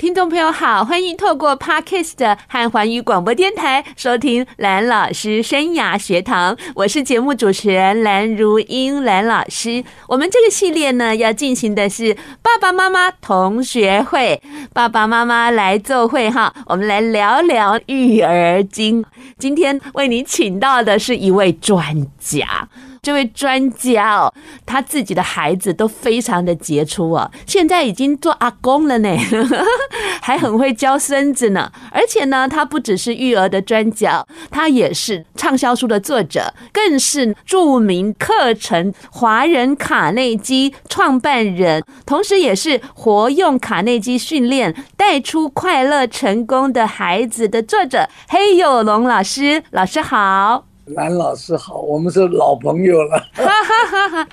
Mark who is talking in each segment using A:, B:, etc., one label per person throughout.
A: 听众朋友好，欢迎透过 Podcast 和环宇广播电台收听蓝老师生涯学堂，我是节目主持人蓝如英蓝老师。我们这个系列呢，要进行的是爸爸妈妈同学会，爸爸妈妈来做会哈，我们来聊聊育儿经。今天为你请到的是一位专家。这位专家哦，他自己的孩子都非常的杰出啊，现在已经做阿公了呢，还很会教孙子呢。而且呢，他不只是育儿的专家，他也是畅销书的作者，更是著名课程华人卡内基创办人，同时也是活用卡内基训练带出快乐成功的孩子的作者。黑幼龙老师，老师好。
B: 蓝老师好，我们是老朋友了。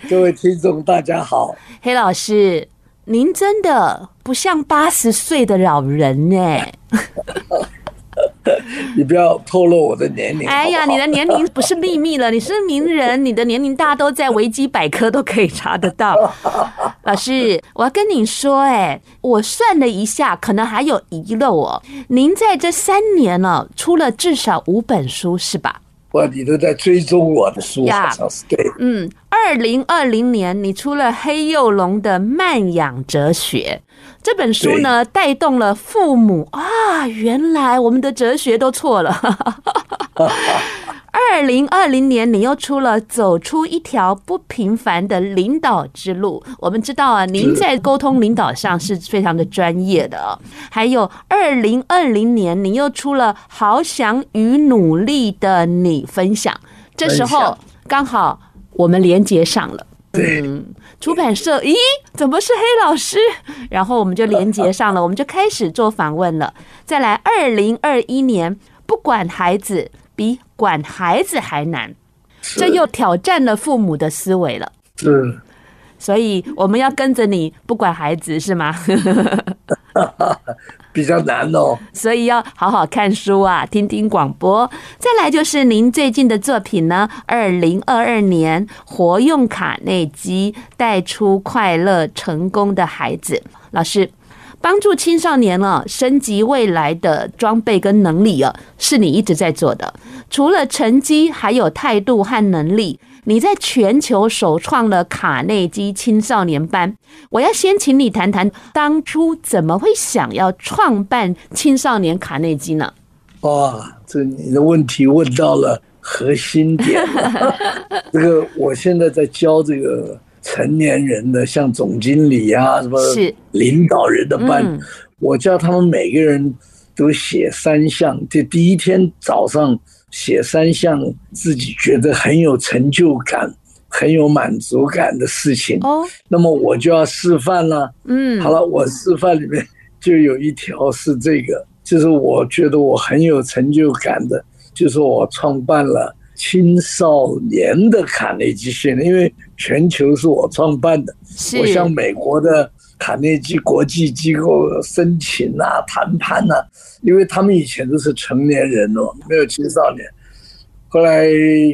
B: 各位听众大家好，
A: 黑老师，您真的不像八十岁的老人呢。
B: 你不要透露我的年龄。
A: 哎呀，你的年龄不是秘密了，你是名人，你的年龄大家都在维基百科都可以查得到。老师，我要跟你说，哎，我算了一下，可能还有遗漏哦。您在这三年呢，出了至少五本书，是吧？
B: 哇，你都在追踪我的书，好像是对。
A: 嗯，二零二零年你出了黑幼龙的慢养哲学这本书呢，带动了父母啊，原来我们的哲学都错了。二零二零年，你又出了《走出一条不平凡的领导之路》。我们知道啊，您在沟通领导上是非常的专业的。还有二零二零年，你又出了《好想与努力的你分享》。这时候刚好我们连接上了。嗯，出版社，咦，怎么是黑老师？然后我们就连接上了，我们就开始做访问了。再来，二零二一年，不管孩子。比管孩子还难，这又挑战了父母的思维了。
B: 是，
A: 所以我们要跟着你不管孩子是吗？
B: 比较难哦。
A: 所以要好好看书啊，听听广播。再来就是您最近的作品呢，二零二二年活用卡内基带出快乐成功的孩子，老师。帮助青少年了升级未来的装备跟能力啊，是你一直在做的。除了成绩，还有态度和能力。你在全球首创了卡内基青少年班。我要先请你谈谈当初怎么会想要创办青少年卡内基呢？
B: 哇，这你的问题问到了核心点了。这个我现在在教这个。成年人的像总经理啊，什么领导人的班，嗯、我叫他们每个人都写三项，就第一天早上写三项自己觉得很有成就感、很有满足感的事情。哦，那么我就要示范了。嗯，好了，我示范里面就有一条是这个，就是我觉得我很有成就感的，就是我创办了。青少年的卡内基训练，因为全球是我创办的，我向美国的卡内基国际机构申请啊、谈判啊，因为他们以前都是成年人哦，没有青少年。后来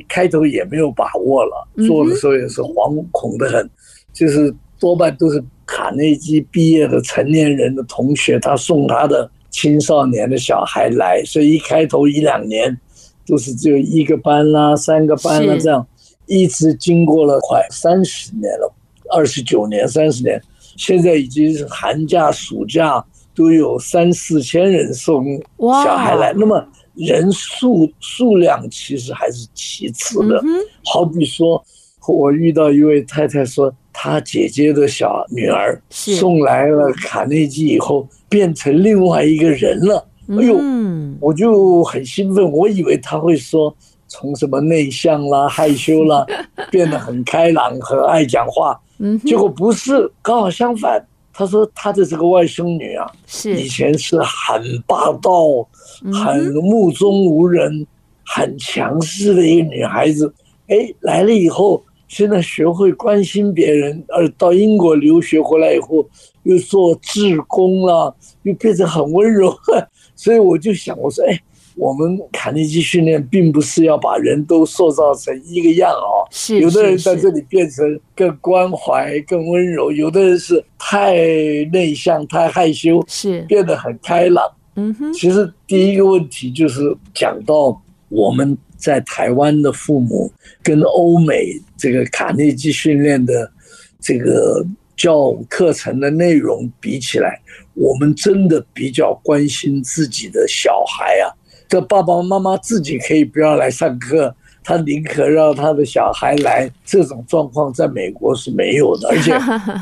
B: 开头也没有把握了，做的时候也是惶恐的很，就是多半都是卡内基毕业的成年人的同学，他送他的青少年的小孩来，所以一开头一两年。都是只有一个班啦、三个班啦，这样一直经过了快三十年了，二十九年、三十年，现在已经是寒假、暑假都有三四千人送小孩来。那么人数数量其实还是其次的。好比说，我遇到一位太太说，她姐姐的小女儿送来了卡内基以后，变成另外一个人了。哎呦，我就很兴奋，我以为他会说从什么内向啦、害羞啦，变得很开朗很爱讲话。结果不是，刚好相反。他说他的这个外甥女啊，是以前是很霸道、很目中无人、很强势的一个女孩子。哎，来了以后现在学会关心别人，而到英国留学回来以后，又做志工了，又变得很温柔。所以我就想，我说，哎，我们卡内基训练并不是要把人都塑造成一个样哦。
A: 是，
B: 有的人在这里变成更关怀、更温柔；有的人是太内向、太害羞，
A: 是
B: 变得很开朗。
A: 嗯哼。
B: 其实第一个问题就是讲到我们在台湾的父母跟欧美这个卡内基训练的这个教课程的内容比起来。我们真的比较关心自己的小孩啊，这爸爸妈妈自己可以不要来上课，他宁可让他的小孩来。这种状况在美国是没有的，而且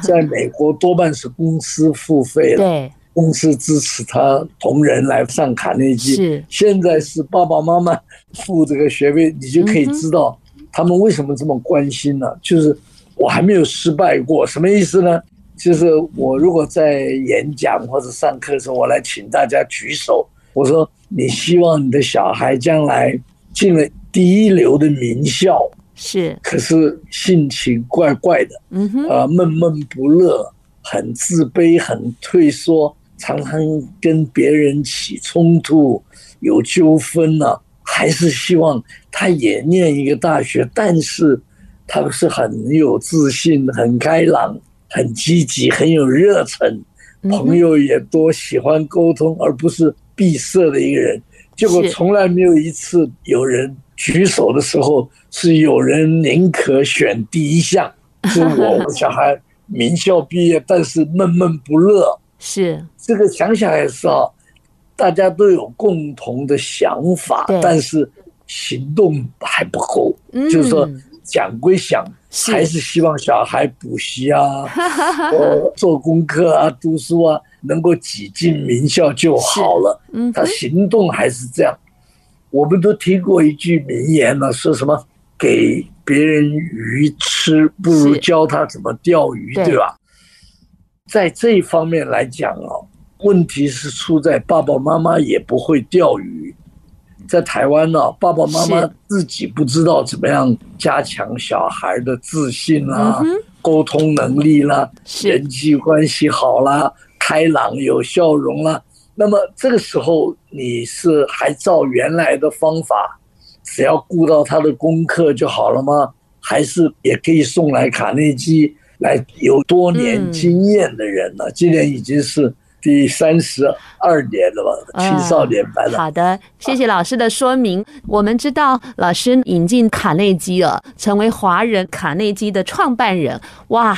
B: 在美国多半是公司付费了，公司支持他同仁来上卡内基。
A: 是，
B: 现在是爸爸妈妈付这个学费，你就可以知道他们为什么这么关心呢？就是我还没有失败过，什么意思呢？就是我如果在演讲或者上课的时候，我来请大家举手。我说：“你希望你的小孩将来进了第一流的名校，
A: 是，
B: 可是性情怪怪的，嗯哼，呃，闷闷不乐，很自卑，很退缩，常常跟别人起冲突，有纠纷呢？还是希望他也念一个大学，但是他是很有自信，很开朗。”很积极，很有热忱，朋友也多，喜欢沟通，而不是闭塞的一个人。结果从来没有一次有人举手的时候是有人宁可选第一项，是我小孩名校毕业，但是闷闷不乐。
A: 是
B: 这个想想也是啊，大家都有共同的想法，但是行动还不够，就是说。讲归讲，还是希望小孩补习啊，做功课啊，读书啊，能够挤进名校就好了。嗯，他行动还是这样。我们都听过一句名言了，说什么“给别人鱼吃，不如教他怎么钓鱼”，对吧？在这一方面来讲啊，问题是出在爸爸妈妈也不会钓鱼。在台湾呢、啊，爸爸妈妈自己不知道怎么样加强小孩的自信啦、啊、沟通能力啦、人际关系好啦、开朗有笑容啦。那么这个时候，你是还照原来的方法，只要顾到他的功课就好了吗？还是也可以送来卡内基来有多年经验的人呢？今年已经是。第三十二年了吧，青少年班了。
A: 好的，谢谢老师的说明。我们知道老师引进卡内基了，成为华人卡内基的创办人。哇，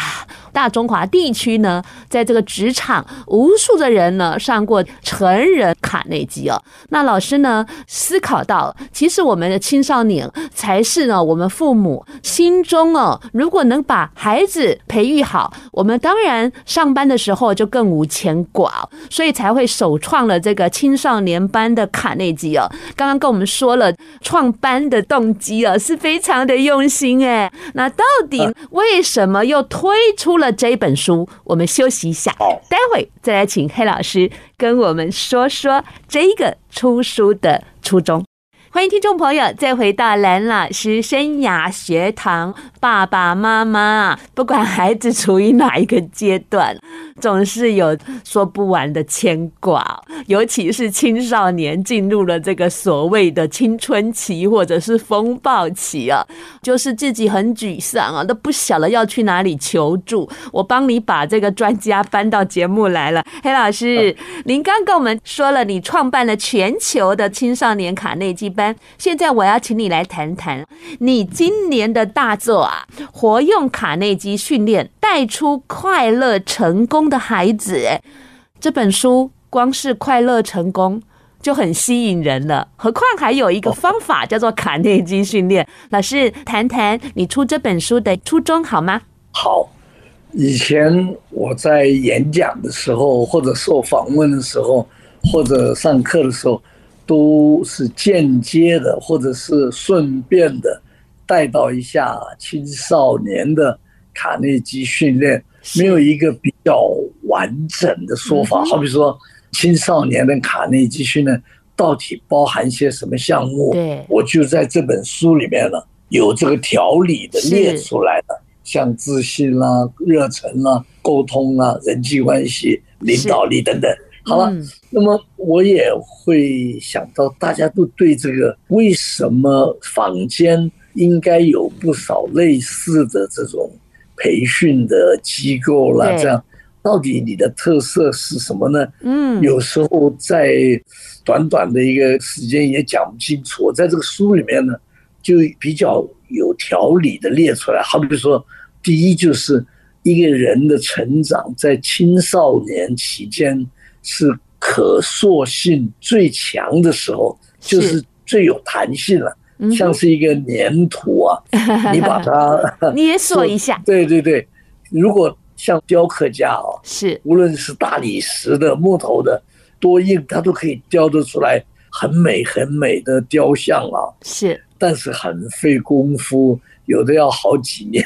A: 大中华地区呢，在这个职场，无数的人呢上过成人卡内基哦。那老师呢思考到，其实我们的青少年才是呢我们父母心中哦，如果能把孩子培育好，我们当然上班的时候就更无牵挂。所以才会首创了这个青少年班的卡内基哦。刚刚跟我们说了创班的动机哦，是非常的用心哎。那到底为什么又推出了这本书？我们休息一下，待会再来请黑老师跟我们说说这个出书的初衷。欢迎听众朋友再回到蓝老师生涯学堂。爸爸妈妈，不管孩子处于哪一个阶段，总是有说不完的牵挂。尤其是青少年进入了这个所谓的青春期或者是风暴期啊，就是自己很沮丧啊，都不晓得要去哪里求助。我帮你把这个专家搬到节目来了，黑老师，您刚跟我们说了，你创办了全球的青少年卡内基班，现在我要请你来谈谈你今年的大作啊。活用卡内基训练带出快乐成功的孩子，这本书光是快乐成功就很吸引人了，何况还有一个方法叫做卡内基训练。老师谈谈你出这本书的初衷好吗？
B: 好，以前我在演讲的时候，或者受访问的时候，或者上课的时候，都是间接的，或者是顺便的。带到一下青少年的卡内基训练，没有一个比较完整的说法。好比说，青少年的卡内基训练到底包含些什么项目？对，我就在这本书里面呢，有这个条理的列出来了，像自信啦、啊、热忱啦、啊、沟通啊、人际关系、领导力等等。好了，嗯、那么我也会想到，大家都对这个为什么坊间应该有不少类似的这种培训的机构啦，这样到底你的特色是什么呢？嗯，有时候在短短的一个时间也讲不清楚。我在这个书里面呢，就比较有条理的列出来。好比说，第一就是一个人的成长在青少年期间。是可塑性最强的时候，就是最有弹性了，像是一个粘土啊，你把它
A: 捏塑一下。
B: 对对对，如果像雕刻家啊，
A: 是
B: 无论是大理石的、木头的，多硬，它都可以雕得出来很美很美的雕像啊。
A: 是，
B: 但是很费功夫，有的要好几年，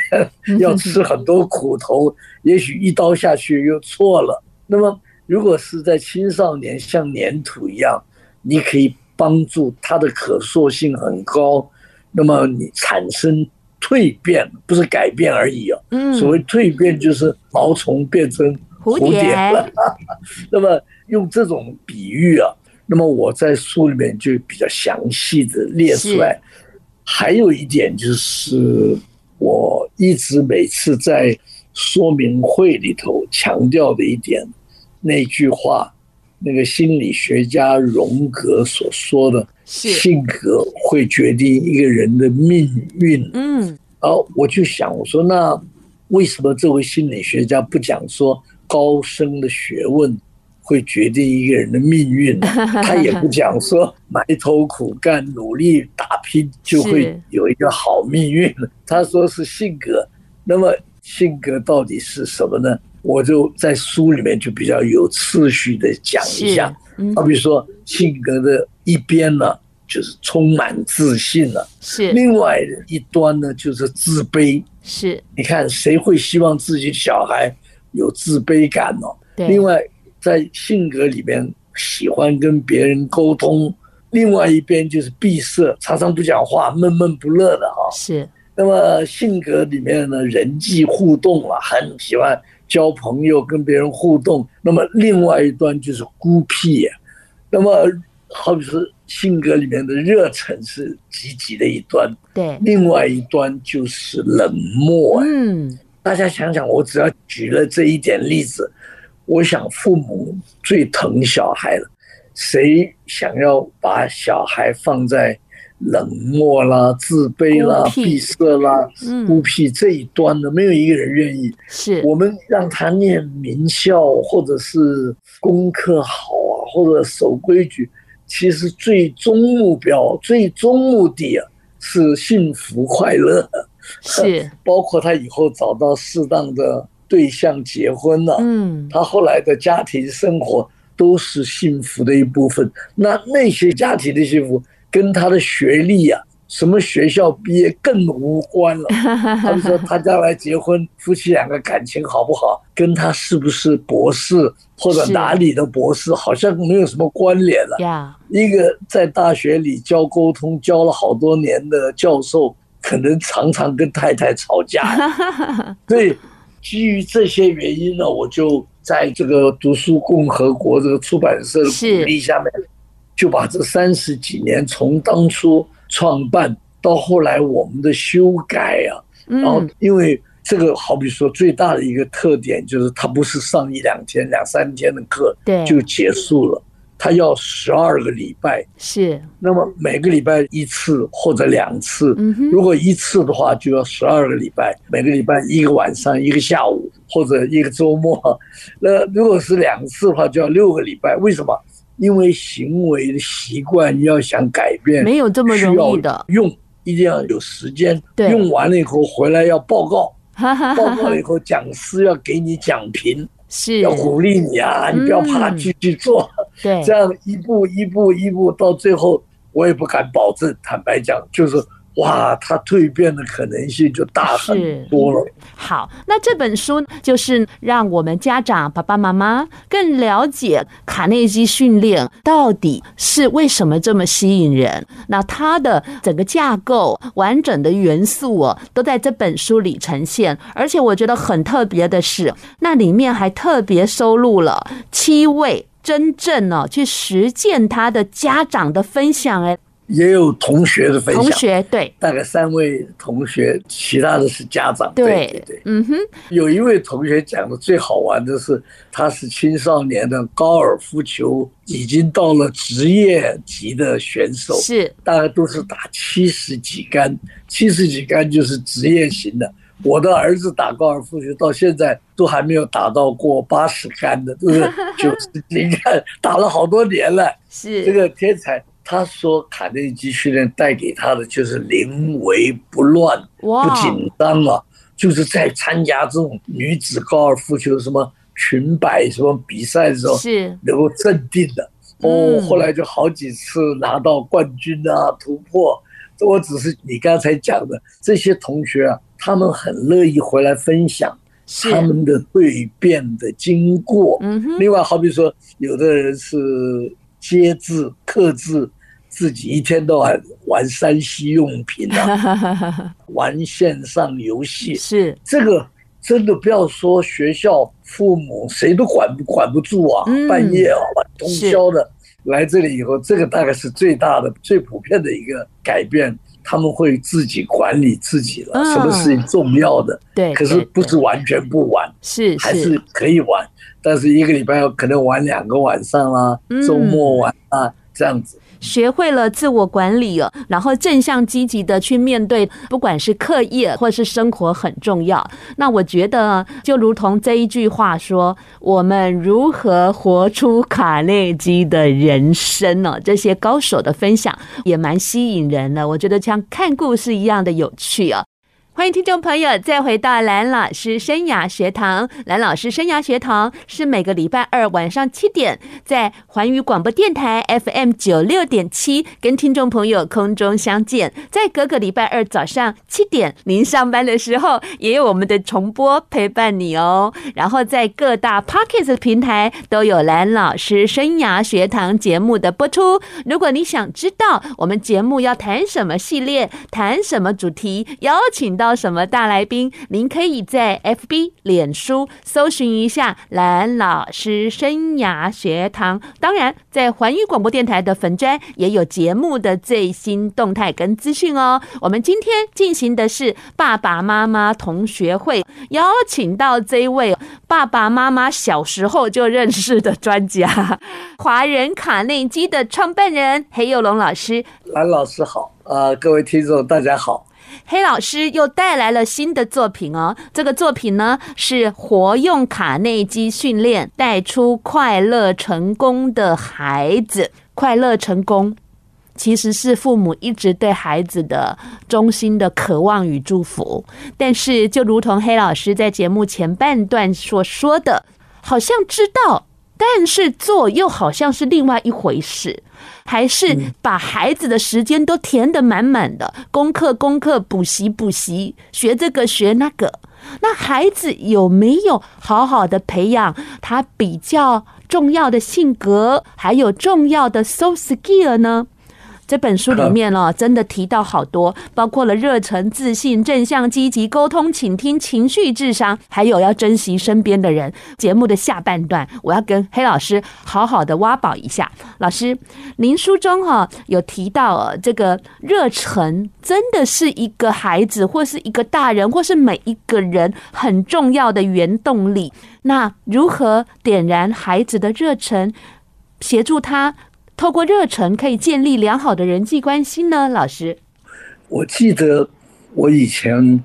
B: 要吃很多苦头，也许一刀下去又错了。那么。如果是在青少年，像粘土一样，你可以帮助他的可塑性很高，那么你产生蜕变，不是改变而已哦。嗯，所谓蜕变就是毛虫变成蝴蝶了。那么用这种比喻啊，那么我在书里面就比较详细的列出来。还有一点就是，我一直每次在说明会里头强调的一点。那句话，那个心理学家荣格所说的“性格会决定一个人的命运”。嗯，然后我就想，我说那为什么这位心理学家不讲说高深的学问会决定一个人的命运？他也不讲说埋头苦干、努力打拼就会有一个好命运。他说是性格。那么性格到底是什么呢？我就在书里面就比较有次序的讲一下，好比说性格的一边呢，就是充满自信了，是另外一端呢就是自卑，是你看谁会希望自己小孩有自卑感呢？对，另外在性格里面喜欢跟别人沟通，另外一边就是闭塞，常常不讲话，闷闷不乐的啊。是，那么性格里面呢，人际互动啊，很喜欢。交朋友，跟别人互动，那么另外一端就是孤僻呀。那么，好比是性格里面的热忱是积极的一端，对，另外一端就是冷漠。嗯，大家想想，我只要举了这一点例子，我想父母最疼小孩了，谁想要把小孩放在？冷漠啦，自卑啦，闭塞啦，孤僻这一端的，没有一个人愿意。是我们让他念名校，或者是功课好啊，或者守规矩，其实最终目标、最终目的啊，是幸福快乐。是，包括他以后找到适当的对象结婚了，嗯，他后来的家庭生活都是幸福的一部分。那那些家庭的幸福。跟他的学历呀、啊，什么学校毕业更无关了。他们说他将来结婚，夫妻两个感情好不好，跟他是不是博士或者哪里的博士，好像没有什么关联了。一个在大学里教沟通教了好多年的教授，可能常常跟太太吵架。所以基于这些原因呢，我就在这个读书共和国这个出版社的鼓励下面。就把这三十几年，从当初创办到后来我们的修改啊，然后因为这个好比说最大的一个特点就是它不是上一两天、两三天的课就结束了，它要十二个礼拜，是。那么每个礼拜一次或者两次，如果一次的话就要十二个礼拜，每个礼拜一个晚上、一个下午或者一个周末。那如果是两次的话，就要六个礼拜。为什么？因为行为的习惯要想改变，
A: 没有这么容易的。
B: 用一定要有时间，用完了以后回来要报告，报告了以后讲师要给你讲评，是要鼓励你啊，你不要怕，继续做。对，这样一步一步一步到最后，我也不敢保证。坦白讲，就是哇，他蜕变的可能性就大很多了。
A: 好，那这本书就是让我们家长、爸爸妈妈更了解卡内基训练到底是为什么这么吸引人。那它的整个架构、完整的元素哦，都在这本书里呈现。而且我觉得很特别的是，那里面还特别收录了七位真正呢去实践他的家长的分享，哎。
B: 也有同学的分享，
A: 同学对，
B: 大概三位同学，其他的是家长。对对对，
A: 嗯哼，
B: 有一位同学讲的最好玩的是，他是青少年的高尔夫球已经到了职业级的选手，
A: 是
B: 大概都是打七十几杆，七十几杆就是职业型的。我的儿子打高尔夫球到现在都还没有打到过八十杆的，都是 九十几杆，打了好多年了。
A: 是
B: 这个天才。他说：“卡内基训练带给他的就是临危不乱、不紧张啊，就是在参加这种女子高尔夫球什么裙摆什么比赛的时候，是能够镇定的。哦，后来就好几次拿到冠军啊，突破。我只是你刚才讲的这些同学啊，他们很乐意回来分享他们的蜕变的经过。另外，好比说，有的人是接字刻字。”自己一天到晚玩 3C 用品啊，玩线上游戏，
A: 是
B: 这个真的不要说学校、父母谁都管不管不住啊！半夜啊，玩通宵的来这里以后，这个大概是最大的、最普遍的一个改变。他们会自己管理自己了，什么事情重要的，
A: 对，
B: 可是不是完全不玩，
A: 是
B: 还是可以玩，但是一个礼拜要可能玩两个晚上啦，周末玩啊，这样子。
A: 学会了自我管理了，然后正向积极的去面对，不管是课业或是生活很重要。那我觉得就如同这一句话说：“我们如何活出卡内基的人生呢？”这些高手的分享也蛮吸引人的，我觉得像看故事一样的有趣啊。欢迎听众朋友再回到蓝老师生涯学堂。蓝老师生涯学堂是每个礼拜二晚上七点在环宇广播电台 FM 九六点七跟听众朋友空中相见。在各个礼拜二早上七点，您上班的时候也有我们的重播陪伴你哦。然后在各大 Pocket 平台都有蓝老师生涯学堂节目的播出。如果你想知道我们节目要谈什么系列、谈什么主题，邀请到。什么大来宾？您可以在 FB、脸书搜寻一下蓝老师生涯学堂。当然，在环宇广播电台的粉专也有节目的最新动态跟资讯哦。我们今天进行的是爸爸妈妈同学会，邀请到这位爸爸妈妈小时候就认识的专家—— 华人卡内基的创办人黑幼龙老师。
B: 蓝老师好，呃，各位听众大家好。
A: 黑老师又带来了新的作品哦，这个作品呢是活用卡内基训练带出快乐成功的孩子。快乐成功其实是父母一直对孩子的衷心的渴望与祝福，但是就如同黑老师在节目前半段所说的，好像知道，但是做又好像是另外一回事。还是把孩子的时间都填得满满的，功课功课，补习补习，学这个学那个。那孩子有没有好好的培养他比较重要的性格，还有重要的 soft skill 呢？这本书里面呢，真的提到好多，包括了热忱、自信、正向、积极、沟通、倾听、情绪、智商，还有要珍惜身边的人。节目的下半段，我要跟黑老师好好的挖宝一下。老师，您书中哈有提到，这个热忱真的是一个孩子，或是一个大人，或是每一个人很重要的原动力。那如何点燃孩子的热忱，协助他？透过热忱可以建立良好的人际关系呢？老师，
B: 我记得我以前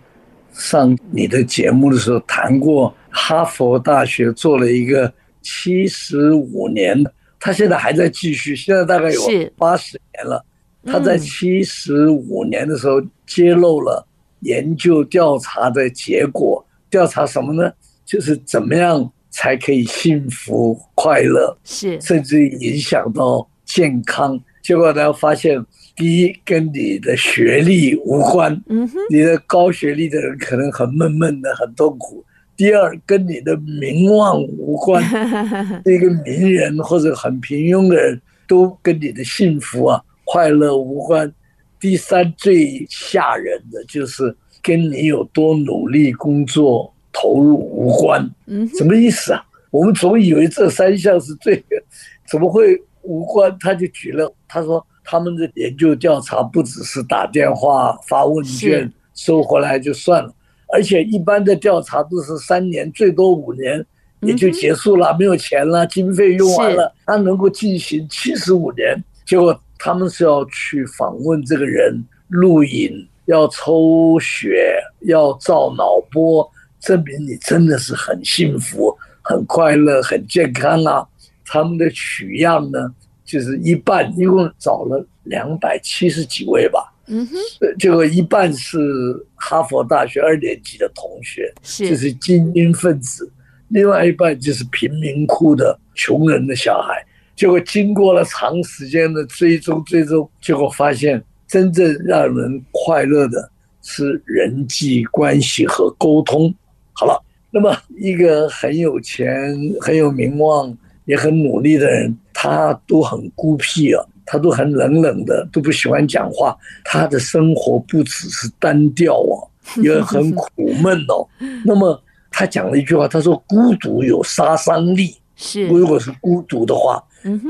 B: 上你的节目的时候谈过，哈佛大学做了一个七十五年，他现在还在继续，现在大概有八十年了。他在七十五年的时候揭露了研究调查的结果，调查什么呢？就是怎么样才可以幸福快乐，是甚至影响到。健康，结果呢，发现第一跟你的学历无关，
A: 嗯哼，
B: 你的高学历的人可能很闷闷的，很痛苦。第二，跟你的名望无关，一个名人或者很平庸的人都跟你的幸福啊、快乐无关。第三，最吓人的就是跟你有多努力工作投入无关。嗯，什么意思啊？我们总以为这三项是最，怎么会无关？他就举了，他说他们的研究调查不只是打电话发问卷收回来就算了。而且一般的调查都是三年，最多五年也就结束了，没有钱了，经费用完了，他能够进行七十五年。结果他们是要去访问这个人，录影，要抽血，要照脑波，证明你真的是很幸福、很快乐、很健康啊。他们的取样呢，就是一半，一共找了两百七十几位吧。嗯哼，结果一半是哈佛大学二年级的同学，是就是精英分子；另外一半就是贫民窟的穷人的小孩。结果经过了长时间的追踪追踪，结果发现真正让人快乐的是人际关系和沟通。好了，那么一个很有钱、很有名望、也很努力的人，他都很孤僻啊。他都很冷冷的，都不喜欢讲话。他的生活不只是单调哦，也很苦闷哦。那么他讲了一句话，他说：“孤独有杀伤力。”是，如果是孤独的话，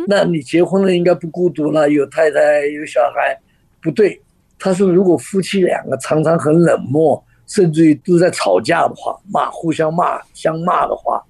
B: 那你结婚了应该不孤独了，有太太有小孩，不对。他说：“如果夫妻两个常常很冷漠，甚至于都在吵架的话，骂互相骂相骂的话，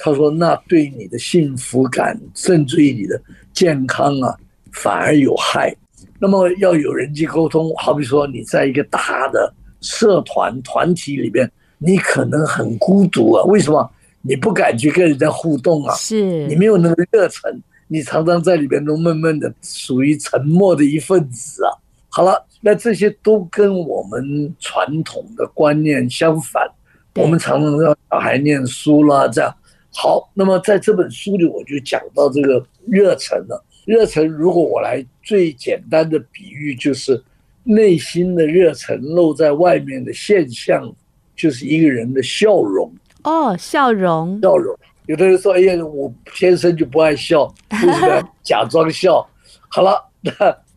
B: 他说那对你的幸福感，甚至于你的健康啊。”反而有害。那么要有人际沟通，好比说你在一个大的社团团体里边，你可能很孤独啊。为什么？你不敢去跟人家互动啊？是你没有那个热忱，你常常在里边都闷闷的，属于沉默的一份子啊。好了，那这些都跟我们传统的观念相反。我们常常让小孩念书啦，这样好。那么在这本书里，我就讲到这个热忱了。热忱，如果我来最简单的比喻，就是内心的热忱露在外面的现象，就是一个人的笑容。
A: 哦，笑容，
B: 笑容。有的人说：“哎呀，我天生就不爱笑，为什么要 假装笑？”好了，那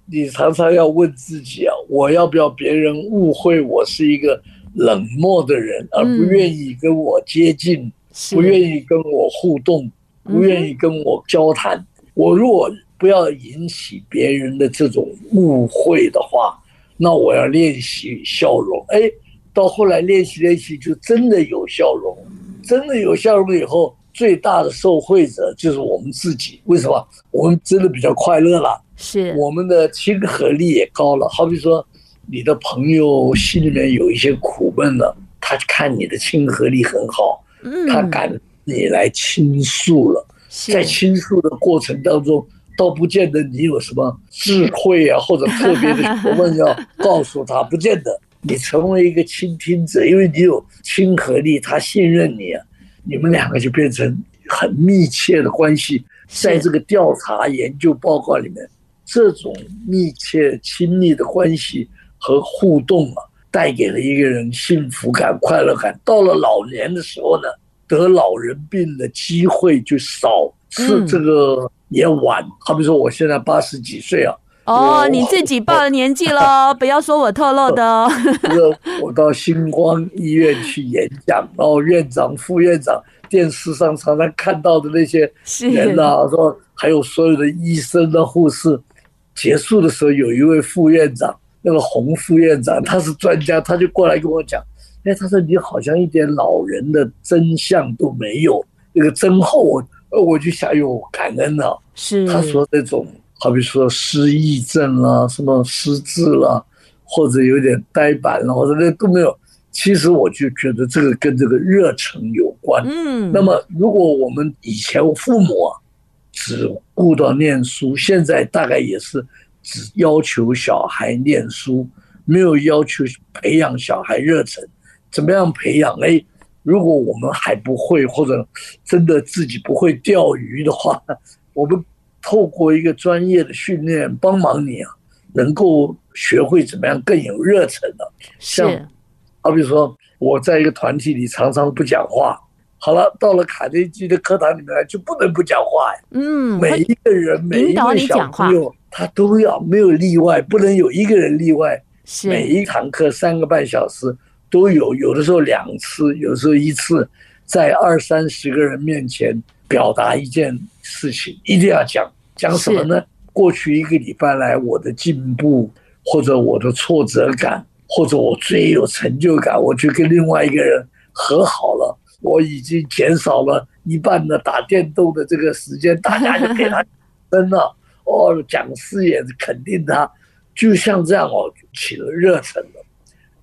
B: 你常常要问自己啊，我要不要别人误会我是一个冷漠的人，而不愿意跟我接近，不愿意跟我互动，不愿意跟我交谈？我如果不要引起别人的这种误会的话，那我要练习笑容。哎，到后来练习练习，就真的有笑容，真的有笑容以后，最大的受惠者就是我们自己。为什么？我们真的比较快乐了，是我们的亲和力也高了。好比说，你的朋友心里面有一些苦闷了，他看你的亲和力很好，他敢你来倾诉了，在倾诉的过程当中。倒不见得你有什么智慧啊，或者特别的学问要告诉他，不见得。你成为一个倾听者，因为你有亲和力，他信任你啊，你们两个就变成很密切的关系。在这个调查研究报告里面，这种密切亲密的关系和互动啊，带给了一个人幸福感、快乐感。到了老年的时候呢，得老人病的机会就少，是这个。也晚，好比说我现在八十几岁啊。
A: 哦，你自己报了年纪喽，不要说我透露的哦。
B: 这个我到星光医院去演讲，然后院长、副院长，电视上常常看到的那些人啊，说还有所有的医生的护士。结束的时候，有一位副院长，那个洪副院长，他是专家，他就过来跟我讲，哎，他说你好像一点老人的真相都没有，那个真厚。我就想有感恩了。是他说那种，好比说失忆症啦，什么失智啦，或者有点呆板了，或者那都没有。其实我就觉得这个跟这个热忱有关。嗯，那么如果我们以前父母啊，只顾到念书，现在大概也是只要求小孩念书，没有要求培养小孩热忱。怎么样培养？哎。如果我们还不会，或者真的自己不会钓鱼的话，我们透过一个专业的训练帮忙你啊，能够学会怎么样更有热忱了。像，好比说我在一个团体里常常不讲话，好了，到了卡内基的课堂里面来就不能不讲话呀。
A: 嗯，
B: 每一个人，每一个小朋友，他都要没有例外，不能有一个人例外。
A: 是，
B: 每一堂课三个半小时都有，有的时候两次，有的时候一次，在二三十个人面前表达一件事情，一定要讲。讲什么呢？过去一个礼拜来，我的进步，或者我的挫折感，或者我最有成就感，我去跟另外一个人和好了。我已经减少了一半的打电动的这个时间，大家就给他 分了。哦，讲师也肯定他，就像这样哦，起了热忱了。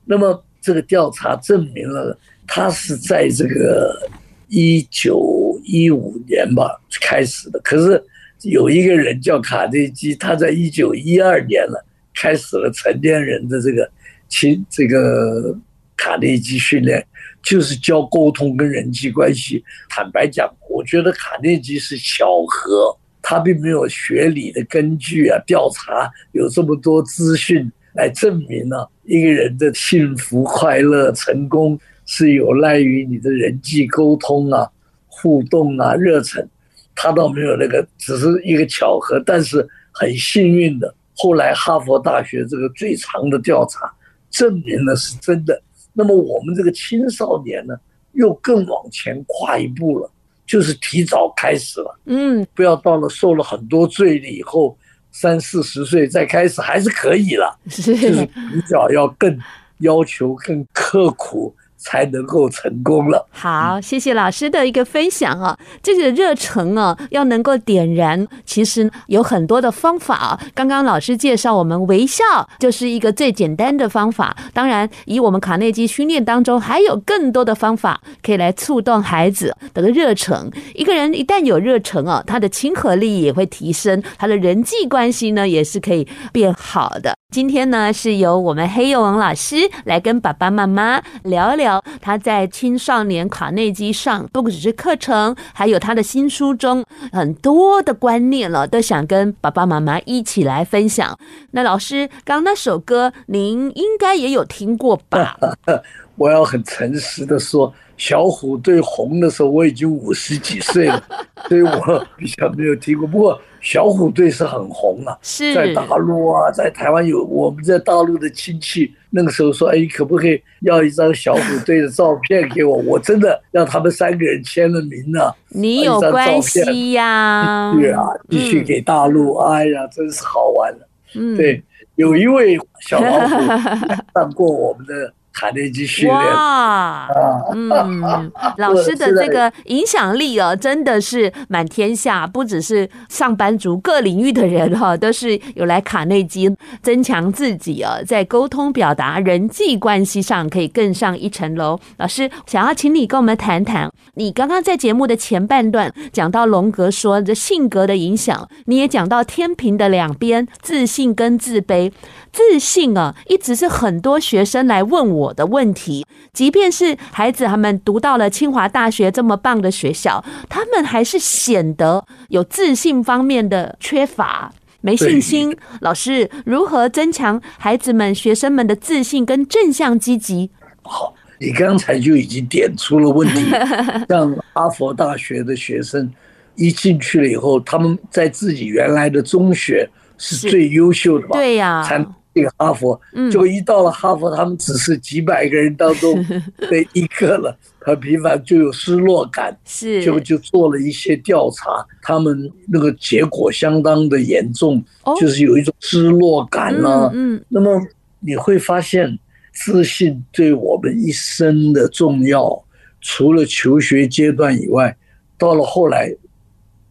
B: 那么这个调查证明了，他是在这个一九一五年吧开始的，可是。有一个人叫卡内基，他在一九一二年了，开始了成年人的这个亲这个卡内基训练，就是教沟通跟人际关系。坦白讲，我觉得卡内基是巧合，他并没有学理的根据啊，调查有这么多资讯来证明呢、一个人的幸福、快乐、成功是有赖于你的人际沟通啊、互动啊、热忱。他倒没有那个，只是一个巧合，但是很幸运的，后来哈佛大学这个最长的调查证明了是真的。那么我们这个青少年呢，又更往前跨一步了，就是提早开始了。
A: 嗯，
B: 不要到了受了很多罪了以后，三四十岁再开始还是可以了，就是比较要更要求更刻苦。才能够成功了。
A: 好，谢谢老师的一个分享啊，这个热忱啊，要能够点燃，其实有很多的方法啊。刚刚老师介绍，我们微笑就是一个最简单的方法。当然，以我们卡内基训练当中，还有更多的方法可以来触动孩子的热忱。一个人一旦有热忱啊，他的亲和力也会提升，他的人际关系呢也是可以变好的。今天呢，是由我们黑幼王老师来跟爸爸妈妈聊聊他在青少年卡内基上，不只是课程，还有他的新书中很多的观念了，都想跟爸爸妈妈一起来分享。那老师，刚那首歌您应该也有听过吧？
B: 我要很诚实的说，小虎队红的时候我已经五十几岁了，所以我比较没有听过。不过。小虎队是很红啊，
A: 是
B: 在大陆啊，在台湾有我们在大陆的亲戚，那个时候说，哎，可不可以要一张小虎队的照片给我？我真的让他们三个人签了名呢、啊。
A: 你有关系呀？
B: 对啊，继续给大陆，嗯、哎呀，真是好玩了。
A: 嗯，
B: 对，有一位小老虎 上过我们的。卡内基训练
A: 哇，嗯，老师的这个影响力哦，真的是满天下，不只是上班族，各领域的人哈，都是有来卡内基增强自己啊，在沟通表达、人际关系上可以更上一层楼。老师想要请你跟我们谈谈，你刚刚在节目的前半段讲到龙格说这性格的影响，你也讲到天平的两边，自信跟自卑。自信啊，一直是很多学生来问我的问题。即便是孩子他们读到了清华大学这么棒的学校，他们还是显得有自信方面的缺乏、没信心。老师如何增强孩子们、学生们的自信跟正向积极？
B: 好，你刚才就已经点出了问题。像哈佛大学的学生一进去了以后，他们在自己原来的中学是最优秀的吧？
A: 对呀。
B: 这个哈佛，结果一到了哈佛，他们只是几百个人当中 的一个了，很频繁就有失落感，
A: 是，
B: 就就做了一些调查，他们那个结果相当的严重，就是有一种失落感了。
A: 嗯，
B: 那么你会发现，自信对我们一生的重要，除了求学阶段以外，到了后来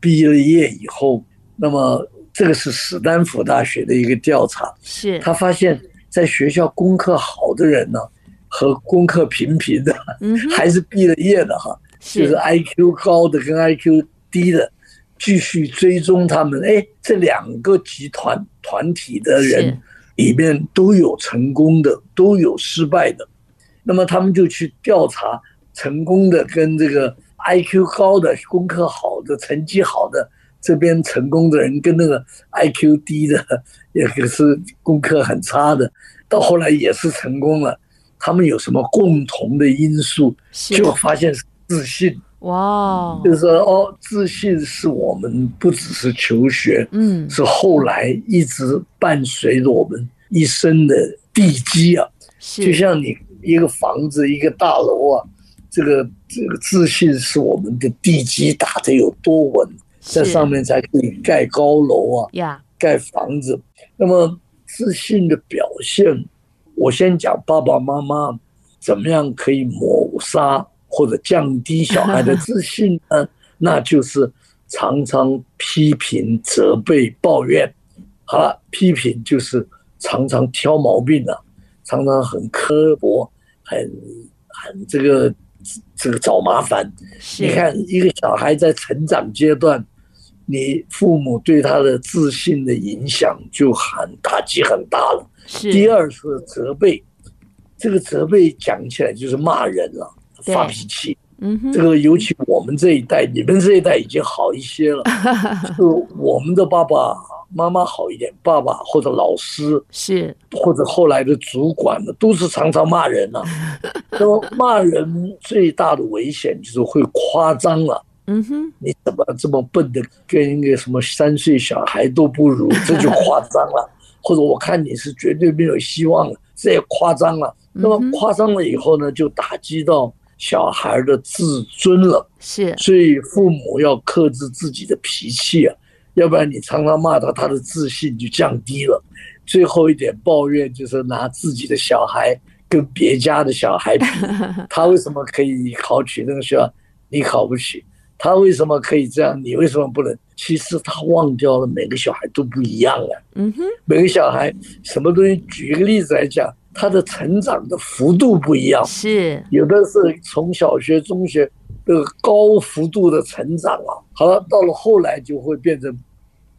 B: 毕了业以后，那么。这个是史丹福大学的一个调查，
A: 是
B: 他发现，在学校功课好的人呢，和功课平平的，还是毕了业的哈，就是 IQ 高的跟 IQ 低的，继续追踪他们。哎，这两个集团团体的人里面都有成功的，都有失败的。那么他们就去调查成功的跟这个 IQ 高的、功课好的、成绩好的。这边成功的人跟那个 IQ 低的，也可是功课很差的，到后来也是成功了。他们有什么共同的因素？就发现是自信。
A: 哇，
B: 就是说哦，自信是我们不只是求学，嗯，是后来一直伴随着我们一生的地基啊。就像你一个房子、一个大楼啊，这个这个自信是我们的地基打得有多稳，在上面才可以盖高楼啊，盖房子。那么自信的表现，我先讲爸爸妈妈怎么样可以抹杀。或者降低小孩的 自信呢？那就是常常批评、责备、抱怨。好了，批评就是常常挑毛病啊，常常很刻薄，很很这个这个找麻烦。你看一个小孩在成长阶段，你父母对他的自信的影响就很打击很大了。第二是责备，这个责备讲起来就是骂人了。发脾气，嗯，这个尤其我们这一代，你们这一代已经好一些了。就我们的爸爸妈妈好一点，爸爸或者老师是，或者后来的主管呢，都是常常骂人了。那么骂人最大的危险就是会夸张了。嗯哼，你怎么这么笨的，跟一个什么三岁小孩都不如，这就夸张了。或者我看你是绝对没有希望了，这也夸张了。那么夸张了以后呢，就打击到。小孩的自尊了，是，所以父母要克制自己的脾气啊，要不然你常常骂他，他的自信就降低了。最后一点抱怨就是拿自己的小孩跟别家的小孩比，他为什么可以考取那个学校，你考不起？他为什么可以这样，你为什么不能？其实他忘掉了每个小孩都不一样啊。嗯哼，每个小孩什么东西？举一个例子来讲。他的成长的幅度不一样，是。有的是从小学、中学这个高幅度的成长啊，好了，到了后来就会变成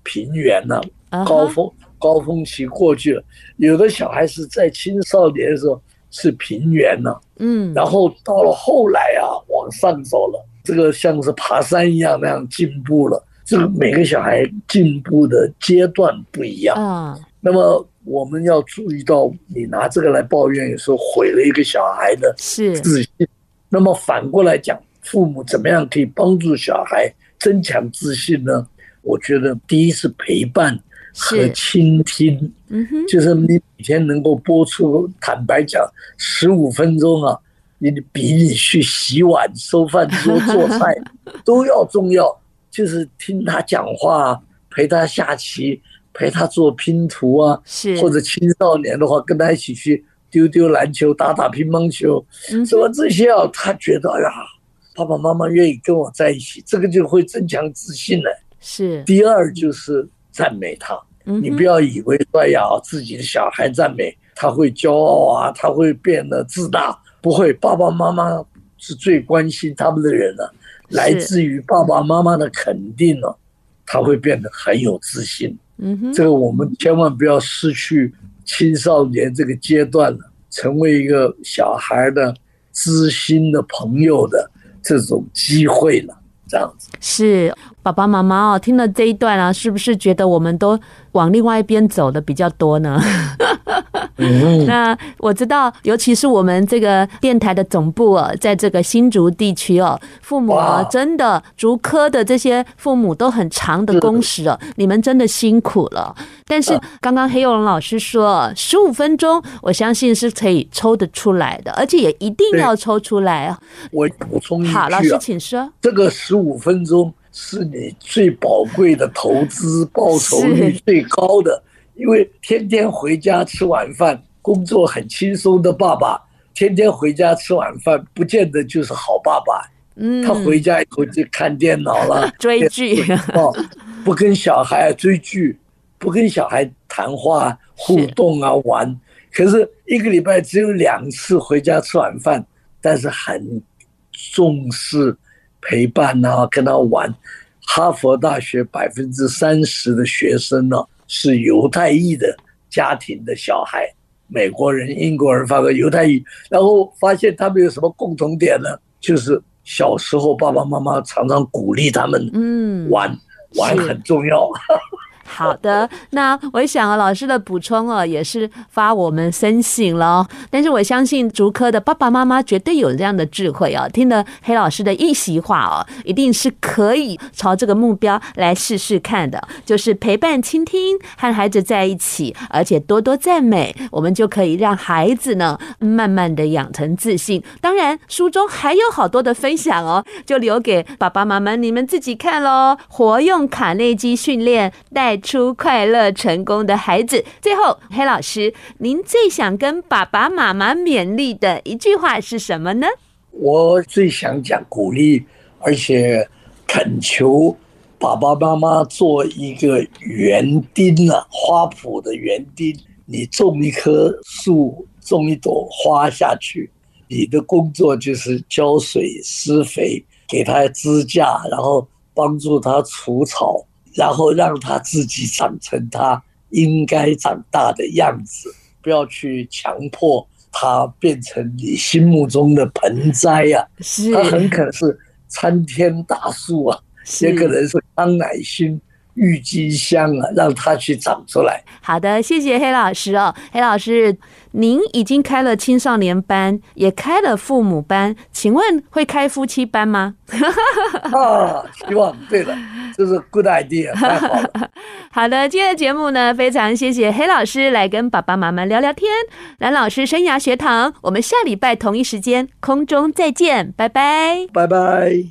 B: 平原了，高峰高峰期过去了。有的小孩是在青少年的时候是平原了，嗯，然后到了后来啊，往上走了，这个像是爬山一样那样进步了。这个每个小孩进步的阶段不一样。啊，那么。我们要注意到，你拿这个来抱怨，有时候毁了一个小孩的自信。那么反过来讲，父母怎么样可以帮助小孩增强自信呢？我觉得第一是陪伴和倾听，嗯哼，就是你每天能够播出，坦白讲，十五分钟啊，你比你去洗碗、收饭桌、做菜 都要重要。就是听他讲话，陪他下棋。陪他做拼图啊，是。或者青少年的话，跟他一起去丢丢篮球、打打乒乓球，什么这些啊，他觉得哎呀，爸爸妈妈愿意跟我在一起，这个就会增强自信了。是。第二就是赞美他，你不要以为说呀，自己的小孩赞美他会骄傲啊，他会变得自大，不会，爸爸妈妈是最关心他们的人了，来自于爸爸妈妈的肯定了，他会变得很有自信。嗯哼，这个我们千万不要失去青少年这个阶段了，成为一个小孩的知心的朋友的这种机会了，这样子。
A: 是爸爸妈妈哦，听了这一段啊，是不是觉得我们都往另外一边走的比较多呢？那我知道，尤其是我们这个电台的总部哦，在这个新竹地区哦，父母啊，真的竹科的这些父母都很长的工时哦，你们真的辛苦了。但是刚刚黑幼龙老师说，十五分钟，我相信是可以抽得出来的，而且也一定要抽出来啊。
B: 我补充一句，
A: 好，老师请说。
B: 这个十五分钟是你最宝贵的投资，报酬率最高的。因为天天回家吃晚饭，工作很轻松的爸爸，天天回家吃晚饭，不见得就是好爸爸。嗯，他回家以后就看电脑了，
A: 追剧，
B: 哦，不跟小孩追剧，不跟小孩谈话互动啊玩。可是一个礼拜只有两次回家吃晚饭，但是很重视陪伴啊，跟他玩。哈佛大学百分之三十的学生呢，是犹太裔的家庭的小孩，美国人、英国人，发个犹太裔，然后发现他们有什么共同点呢？就是小时候爸爸妈妈常常鼓励他们，嗯，玩，玩很重要。
A: 好的，那我想啊，老师的补充哦，也是发我们深省了。但是我相信竹科的爸爸妈妈绝对有这样的智慧哦，听了黑老师的一席话哦，一定是可以朝这个目标来试试看的。就是陪伴、倾听，和孩子在一起，而且多多赞美，我们就可以让孩子呢，慢慢的养成自信。当然，书中还有好多的分享哦，就留给爸爸妈妈你们自己看喽。活用卡内基训练带出快乐成功的孩子。最后，黑老师，您最想跟爸爸妈妈勉励的一句话是什么呢？
B: 我最想讲鼓励，而且恳求爸爸妈妈做一个园丁啊，花圃的园丁。你种一棵树，种一朵花下去，你的工作就是浇水、施肥，给它支架，然后帮助它除草。然后让他自己长成他应该长大的样子，不要去强迫他变成你心目中的盆栽呀、啊。
A: 是，
B: 他很可能是参天大树啊，也可能是康乃馨。郁金香啊，让它去长出来。
A: 好的，谢谢黑老师哦。黑老师，您已经开了青少年班，也开了父母班，请问会开夫妻班吗？
B: 啊，希望。对了，这是 good idea，太好了。
A: 好的，今天的节目呢，非常谢谢黑老师来跟爸爸妈妈聊聊天。蓝老师生涯学堂，我们下礼拜同一时间空中再见，拜拜，
B: 拜拜。